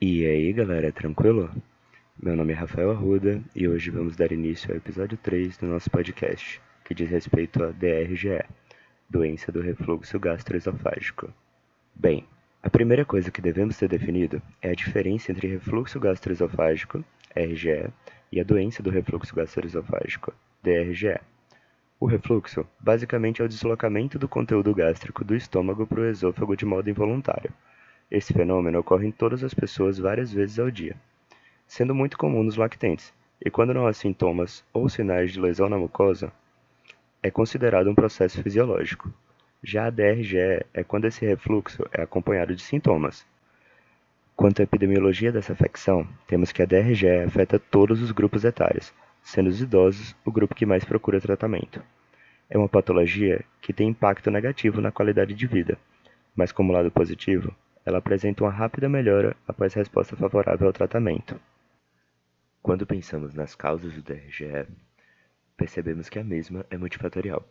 E aí galera, tranquilo? Meu nome é Rafael Arruda e hoje vamos dar início ao episódio 3 do nosso podcast, que diz respeito a DRGE, doença do refluxo gastroesofágico. Bem, a primeira coisa que devemos ter definido é a diferença entre refluxo gastroesofágico, RGE, e a doença do refluxo gastroesofágico, DRGE. O refluxo, basicamente, é o deslocamento do conteúdo gástrico do estômago para o esôfago de modo involuntário. Esse fenômeno ocorre em todas as pessoas várias vezes ao dia, sendo muito comum nos lactentes, e quando não há sintomas ou sinais de lesão na mucosa, é considerado um processo fisiológico. Já a DRGE é quando esse refluxo é acompanhado de sintomas. Quanto à epidemiologia dessa afecção, temos que a DRGE afeta todos os grupos etários, sendo os idosos o grupo que mais procura tratamento. É uma patologia que tem impacto negativo na qualidade de vida, mas como lado positivo, ela apresenta uma rápida melhora após resposta favorável ao tratamento. Quando pensamos nas causas do DRGE, percebemos que a mesma é multifatorial.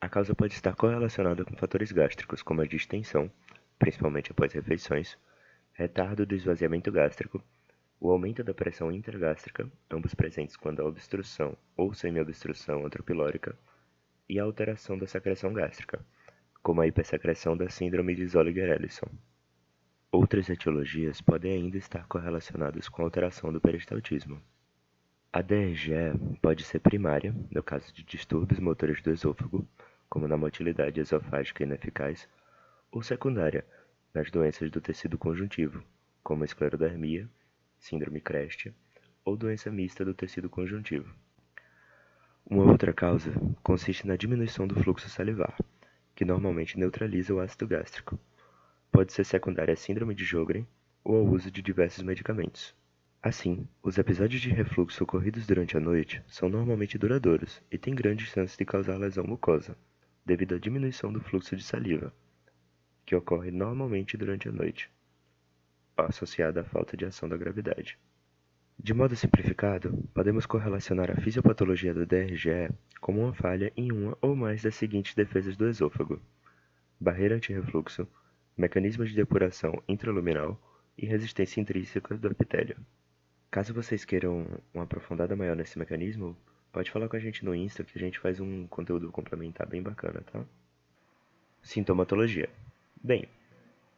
A causa pode estar correlacionada com fatores gástricos, como a distensão, principalmente após refeições, retardo do esvaziamento gástrico, o aumento da pressão intragástrica, ambos presentes quando há obstrução ou semi-obstrução antropilórica, e a alteração da secreção gástrica, como a hipersecreção da síndrome de Zolliger-Ellison. Outras etiologias podem ainda estar correlacionadas com alteração do peristaltismo. A DRGE pode ser primária, no caso de distúrbios motores do esôfago, como na motilidade esofágica ineficaz, ou secundária, nas doenças do tecido conjuntivo, como a esclerodermia síndrome Crest ou doença mista do tecido conjuntivo. Uma outra causa consiste na diminuição do fluxo salivar, que normalmente neutraliza o ácido gástrico. Pode ser secundária à síndrome de Jogren ou ao uso de diversos medicamentos. Assim, os episódios de refluxo ocorridos durante a noite são normalmente duradouros e têm grandes chances de causar lesão mucosa, devido à diminuição do fluxo de saliva, que ocorre normalmente durante a noite associada à falta de ação da gravidade. De modo simplificado, podemos correlacionar a fisiopatologia da DRGE como uma falha em uma ou mais das seguintes defesas do esôfago: barreira antirrefluxo, mecanismos de depuração intraluminal e resistência intrínseca do epitélio. Caso vocês queiram uma aprofundada maior nesse mecanismo, pode falar com a gente no Insta que a gente faz um conteúdo complementar bem bacana, tá? Sintomatologia. Bem,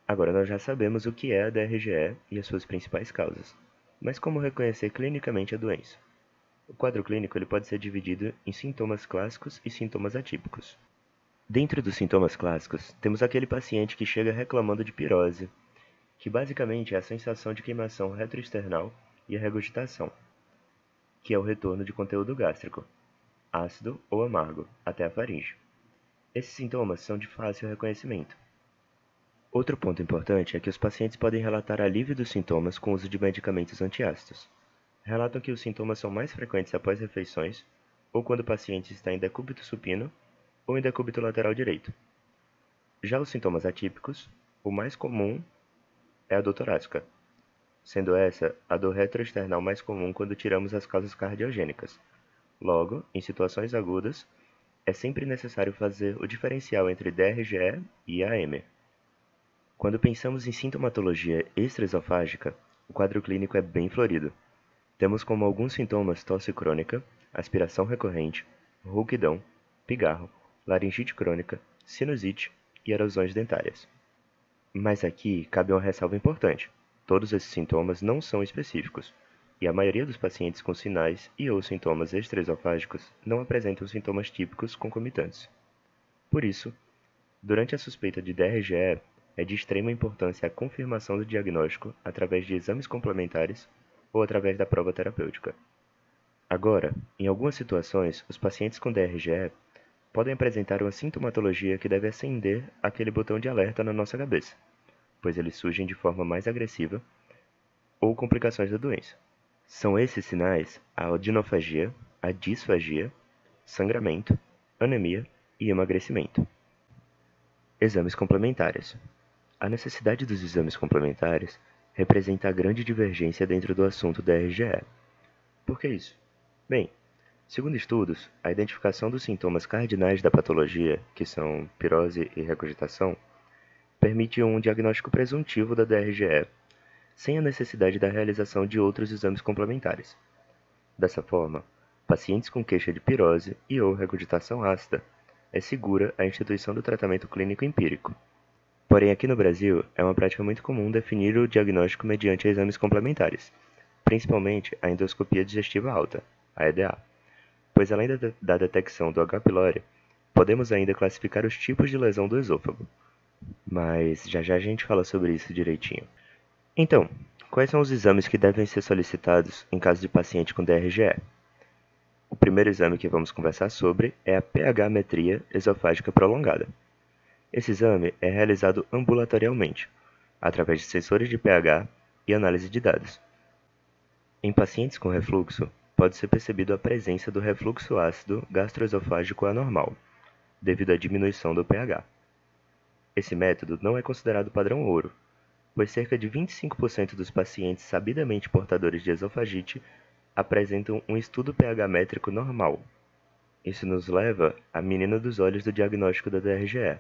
Agora nós já sabemos o que é a DRGE e as suas principais causas. Mas como reconhecer clinicamente a doença? O quadro clínico ele pode ser dividido em sintomas clássicos e sintomas atípicos. Dentro dos sintomas clássicos, temos aquele paciente que chega reclamando de pirose, que basicamente é a sensação de queimação retroesternal e a regurgitação, que é o retorno de conteúdo gástrico, ácido ou amargo, até a faringe. Esses sintomas são de fácil reconhecimento Outro ponto importante é que os pacientes podem relatar alívio dos sintomas com o uso de medicamentos antiácidos. Relatam que os sintomas são mais frequentes após refeições ou quando o paciente está em decúbito supino ou em decúbito lateral direito. Já os sintomas atípicos, o mais comum é a dor torácica, sendo essa a dor retroesternal mais comum quando tiramos as causas cardiogênicas. Logo, em situações agudas, é sempre necessário fazer o diferencial entre DRGE e AM. Quando pensamos em sintomatologia extraesofágica, o quadro clínico é bem florido. Temos como alguns sintomas tosse crônica, aspiração recorrente, rouquidão, pigarro, laringite crônica, sinusite e erosões dentárias. Mas aqui cabe uma ressalva importante. Todos esses sintomas não são específicos, e a maioria dos pacientes com sinais e ou sintomas extraesofágicos não apresentam sintomas típicos concomitantes. Por isso, durante a suspeita de DRGE, é de extrema importância a confirmação do diagnóstico através de exames complementares ou através da prova terapêutica. Agora, em algumas situações, os pacientes com DRGE podem apresentar uma sintomatologia que deve acender aquele botão de alerta na nossa cabeça, pois eles surgem de forma mais agressiva ou complicações da doença. São esses sinais a odinofagia, a disfagia, sangramento, anemia e emagrecimento. Exames complementares. A necessidade dos exames complementares representa a grande divergência dentro do assunto da RGE. Por que isso? Bem, segundo estudos, a identificação dos sintomas cardinais da patologia, que são pirose e regurgitação, permite um diagnóstico presuntivo da DRGE, sem a necessidade da realização de outros exames complementares. Dessa forma, pacientes com queixa de pirose e ou regurgitação ácida é segura a instituição do tratamento clínico empírico. Porém, aqui no Brasil, é uma prática muito comum definir o diagnóstico mediante exames complementares, principalmente a endoscopia digestiva alta, a EDA, pois além da, da detecção do H. pylori, podemos ainda classificar os tipos de lesão do esôfago. Mas já já a gente fala sobre isso direitinho. Então, quais são os exames que devem ser solicitados em caso de paciente com DRGE? O primeiro exame que vamos conversar sobre é a pH-metria esofágica prolongada. Esse exame é realizado ambulatorialmente, através de sensores de pH e análise de dados. Em pacientes com refluxo, pode ser percebido a presença do refluxo ácido gastroesofágico anormal, devido à diminuição do pH. Esse método não é considerado padrão ouro, pois cerca de 25% dos pacientes sabidamente portadores de esofagite apresentam um estudo pH métrico normal. Isso nos leva à menina dos olhos do diagnóstico da DRGE,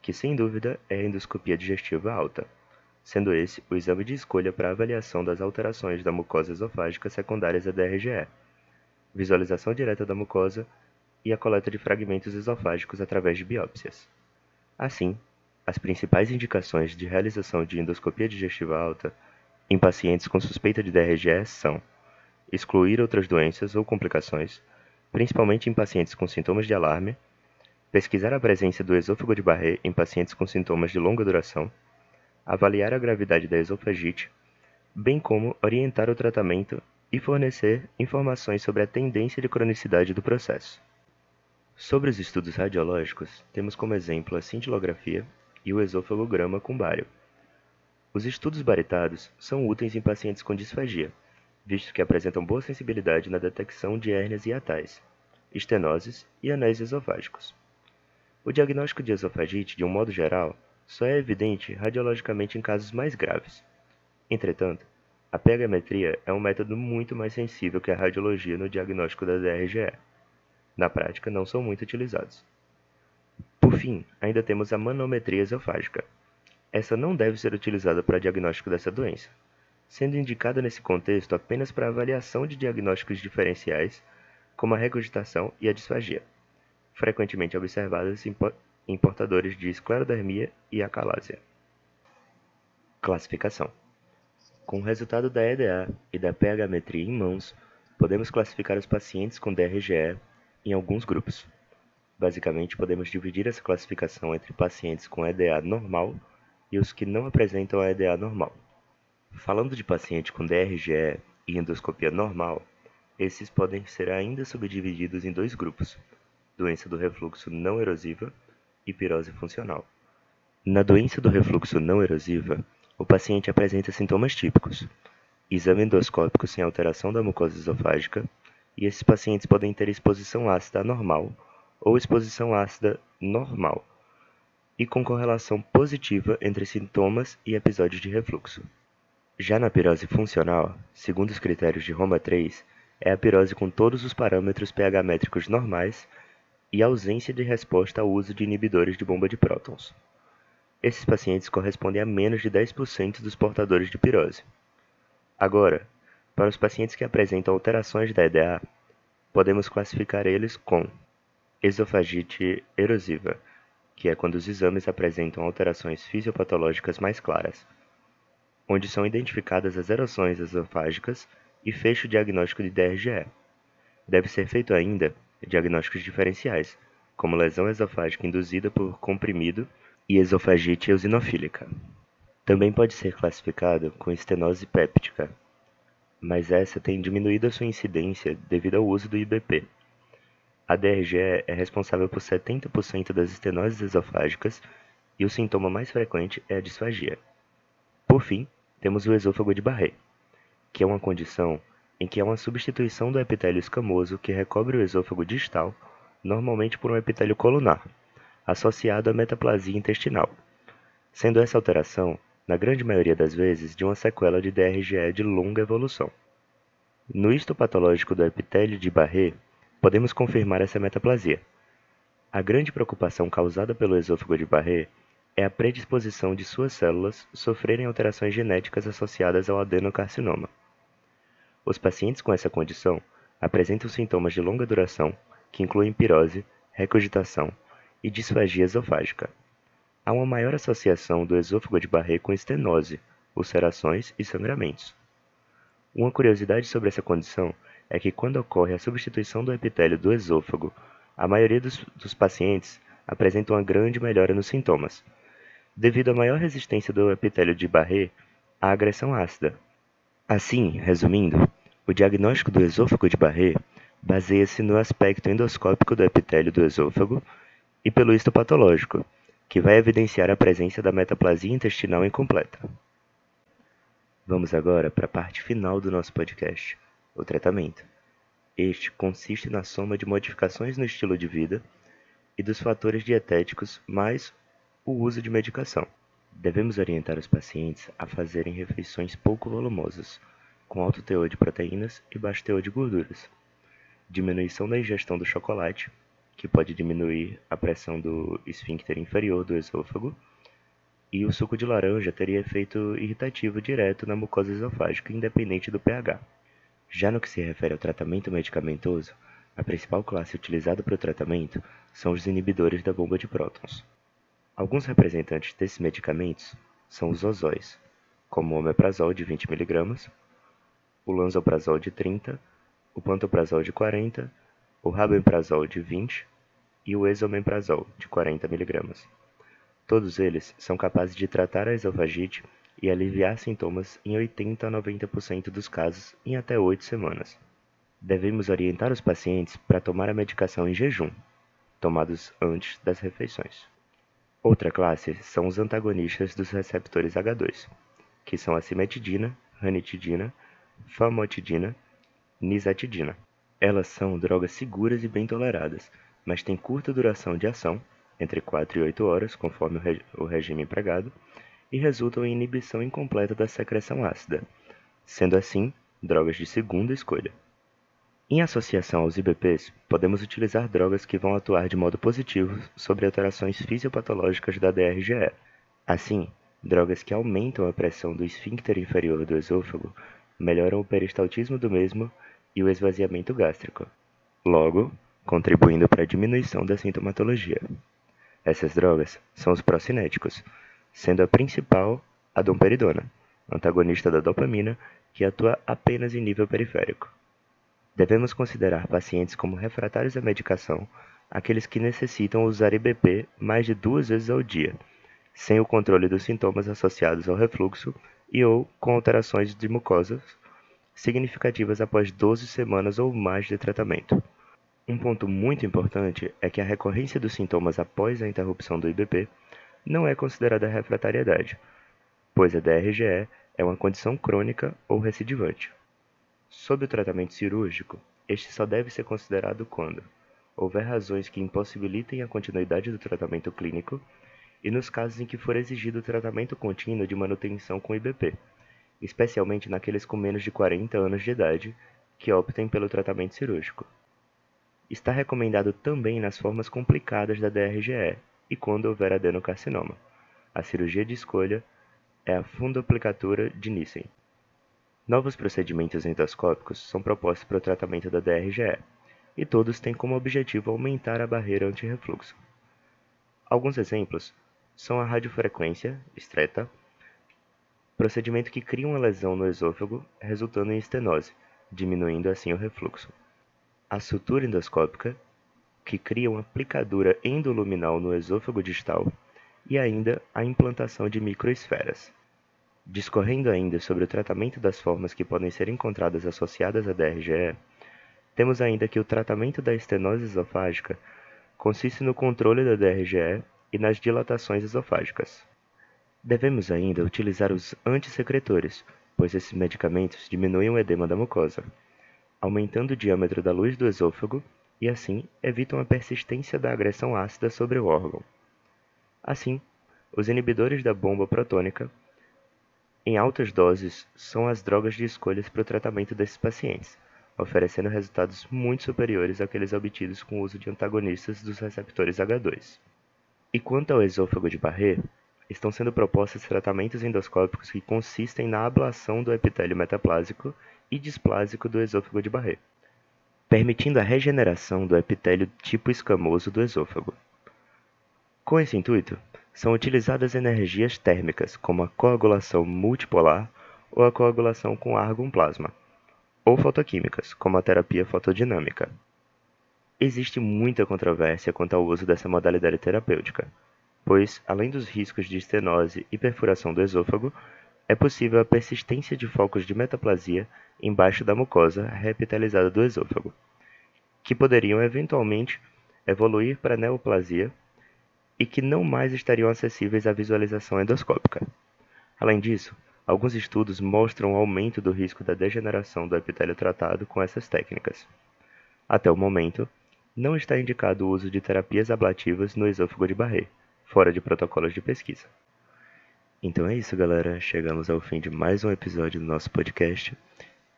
que sem dúvida é a endoscopia digestiva alta sendo esse o exame de escolha para avaliação das alterações da mucosa esofágica secundárias à DRGE, visualização direta da mucosa e a coleta de fragmentos esofágicos através de biópsias. Assim, as principais indicações de realização de endoscopia digestiva alta em pacientes com suspeita de DRGE são excluir outras doenças ou complicações, principalmente em pacientes com sintomas de alarme, pesquisar a presença do esôfago de Barré em pacientes com sintomas de longa duração, avaliar a gravidade da esofagite, bem como orientar o tratamento e fornecer informações sobre a tendência de cronicidade do processo. Sobre os estudos radiológicos, temos como exemplo a cintilografia e o esofagograma com bário. Os estudos baritados são úteis em pacientes com disfagia, visto que apresentam boa sensibilidade na detecção de hérnias hiatais, estenoses e anéis esofágicos. O diagnóstico de esofagite, de um modo geral, só é evidente radiologicamente em casos mais graves. Entretanto, a pH-metria é um método muito mais sensível que a radiologia no diagnóstico da DRGE. Na prática, não são muito utilizados. Por fim, ainda temos a manometria esofágica. Essa não deve ser utilizada para diagnóstico dessa doença, sendo indicada nesse contexto apenas para avaliação de diagnósticos diferenciais, como a regurgitação e a disfagia, frequentemente observadas em em portadores de esclerodermia e acalásia. Classificação: Com o resultado da EDA e da pH-metria em mãos, podemos classificar os pacientes com DRGE em alguns grupos. Basicamente, podemos dividir essa classificação entre pacientes com EDA normal e os que não apresentam a EDA normal. Falando de paciente com DRGE e endoscopia normal, esses podem ser ainda subdivididos em dois grupos: doença do refluxo não erosiva e pirose funcional. Na doença do refluxo não erosiva, o paciente apresenta sintomas típicos: exame endoscópico sem alteração da mucosa esofágica, e esses pacientes podem ter exposição ácida anormal ou exposição ácida normal, e com correlação positiva entre sintomas e episódios de refluxo. Já na pirose funcional, segundo os critérios de Roma 3, é a pirose com todos os parâmetros pH métricos normais e ausência de resposta ao uso de inibidores de bomba de prótons. Esses pacientes correspondem a menos de 10% dos portadores de pirose. Agora, para os pacientes que apresentam alterações da EDA, podemos classificar eles com esofagite erosiva, que é quando os exames apresentam alterações fisiopatológicas mais claras, onde são identificadas as erosões esofágicas e fecho diagnóstico de DRGE. Deve ser feito ainda diagnósticos diferenciais, como lesão esofágica induzida por comprimido e esofagite eosinofílica. Também pode ser classificado com estenose péptica, mas essa tem diminuído a sua incidência devido ao uso do IBP. A DRGE é responsável por 70% das estenoses esofágicas e o sintoma mais frequente é a disfagia. Por fim, temos o esôfago de Barré, que é uma condição em que há uma substituição do epitélio escamoso que recobre o esôfago distal, normalmente por um epitélio colunar, associado à metaplasia intestinal, sendo essa alteração, na grande maioria das vezes, de uma sequela de DRGE de longa evolução. No histopatológico do epitélio de Barré, podemos confirmar essa metaplasia. A grande preocupação causada pelo esôfago de Barré é a predisposição de suas células sofrerem alterações genéticas associadas ao adenocarcinoma. Os pacientes com essa condição apresentam sintomas de longa duração, que incluem pirose, recogitação e disfagia esofágica. Há uma maior associação do esôfago de Barré com estenose, ulcerações e sangramentos. Uma curiosidade sobre essa condição é que quando ocorre a substituição do epitélio do esôfago, a maioria dos, dos pacientes apresenta uma grande melhora nos sintomas, devido à maior resistência do epitélio de Barré à agressão ácida. Assim, resumindo, o diagnóstico do esôfago de Barré baseia-se no aspecto endoscópico do epitélio do esôfago e pelo histopatológico, que vai evidenciar a presença da metaplasia intestinal incompleta. Vamos agora para a parte final do nosso podcast, o tratamento. Este consiste na soma de modificações no estilo de vida e dos fatores dietéticos mais o uso de medicação. Devemos orientar os pacientes a fazerem refeições pouco volumosas, com alto teor de proteínas e baixo teor de gorduras. Diminuição da ingestão do chocolate, que pode diminuir a pressão do esfíncter inferior do esôfago, e o suco de laranja teria efeito irritativo direto na mucosa esofágica, independente do pH. Já no que se refere ao tratamento medicamentoso, a principal classe utilizada para o tratamento são os inibidores da bomba de prótons. Alguns representantes desses medicamentos são os ozóis, como o omeprazol de 20 mg, o lansoprazol de 30, o pantoprazol de 40, o rabeprazol de 20 e o esomeprazol de 40 mg. Todos eles são capazes de tratar a esofagite e aliviar sintomas em 80 a 90% dos casos em até 8 semanas. Devemos orientar os pacientes para tomar a medicação em jejum, tomados antes das refeições. Outra classe são os antagonistas dos receptores H2, que são a cimetidina, ranitidina, famotidina, nisatidina. Elas são drogas seguras e bem toleradas, mas têm curta duração de ação, entre 4 e 8 horas, conforme o, reg o regime empregado, e resultam em inibição incompleta da secreção ácida, sendo assim drogas de segunda escolha. Em associação aos IBPs, podemos utilizar drogas que vão atuar de modo positivo sobre alterações fisiopatológicas da DRGE. Assim, drogas que aumentam a pressão do esfíncter inferior do esôfago melhoram o peristaltismo do mesmo e o esvaziamento gástrico, logo contribuindo para a diminuição da sintomatologia. Essas drogas são os procinéticos, sendo a principal a domperidona, antagonista da dopamina que atua apenas em nível periférico. Devemos considerar pacientes como refratários à medicação aqueles que necessitam usar IBP mais de duas vezes ao dia, sem o controle dos sintomas associados ao refluxo e ou com alterações de mucosas significativas após 12 semanas ou mais de tratamento. Um ponto muito importante é que a recorrência dos sintomas após a interrupção do IBP não é considerada refratariedade, pois a DRGE é uma condição crônica ou recidivante. Sob o tratamento cirúrgico, este só deve ser considerado quando houver razões que impossibilitem a continuidade do tratamento clínico e nos casos em que for exigido tratamento contínuo de manutenção com IBP, especialmente naqueles com menos de 40 anos de idade que optem pelo tratamento cirúrgico. Está recomendado também nas formas complicadas da DRGE e quando houver adenocarcinoma. A cirurgia de escolha é a fundoplicatura de Nissen. Novos procedimentos endoscópicos são propostos para o tratamento da DRGE, e todos têm como objetivo aumentar a barreira anti-refluxo. Alguns exemplos são a radiofrequência, estreta, procedimento que cria uma lesão no esôfago, resultando em estenose, diminuindo assim o refluxo. A sutura endoscópica, que cria uma aplicadura endoluminal no esôfago distal, e ainda a implantação de microesferas. Discorrendo ainda sobre o tratamento das formas que podem ser encontradas associadas à DRGE, temos ainda que o tratamento da estenose esofágica consiste no controle da DRGE e nas dilatações esofágicas. Devemos ainda utilizar os antissecretores, pois esses medicamentos diminuem o edema da mucosa, aumentando o diâmetro da luz do esôfago e assim evitam a persistência da agressão ácida sobre o órgão. Assim, os inibidores da bomba protônica em altas doses são as drogas de escolha para o tratamento desses pacientes, oferecendo resultados muito superiores àqueles obtidos com o uso de antagonistas dos receptores H2. E quanto ao esôfago de Barré, estão sendo propostos tratamentos endoscópicos que consistem na ablação do epitélio metaplásico e displásico do esôfago de Barré, permitindo a regeneração do epitélio tipo escamoso do esôfago. Com esse intuito, são utilizadas energias térmicas, como a coagulação multipolar ou a coagulação com argon plasma, ou fotoquímicas, como a terapia fotodinâmica. Existe muita controvérsia quanto ao uso dessa modalidade terapêutica, pois, além dos riscos de estenose e perfuração do esôfago, é possível a persistência de focos de metaplasia embaixo da mucosa reepitalizada do esôfago, que poderiam eventualmente evoluir para neoplasia e que não mais estariam acessíveis à visualização endoscópica. Além disso, alguns estudos mostram o aumento do risco da degeneração do epitélio tratado com essas técnicas. Até o momento, não está indicado o uso de terapias ablativas no esôfago de Barré, fora de protocolos de pesquisa. Então é isso, galera. Chegamos ao fim de mais um episódio do nosso podcast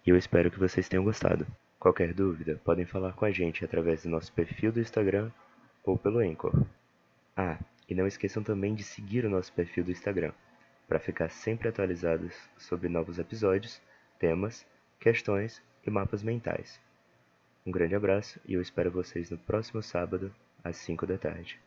e eu espero que vocês tenham gostado. Qualquer dúvida, podem falar com a gente através do nosso perfil do Instagram ou pelo Anchor. Ah, e não esqueçam também de seguir o nosso perfil do Instagram, para ficar sempre atualizados sobre novos episódios, temas, questões e mapas mentais. Um grande abraço e eu espero vocês no próximo sábado, às 5 da tarde.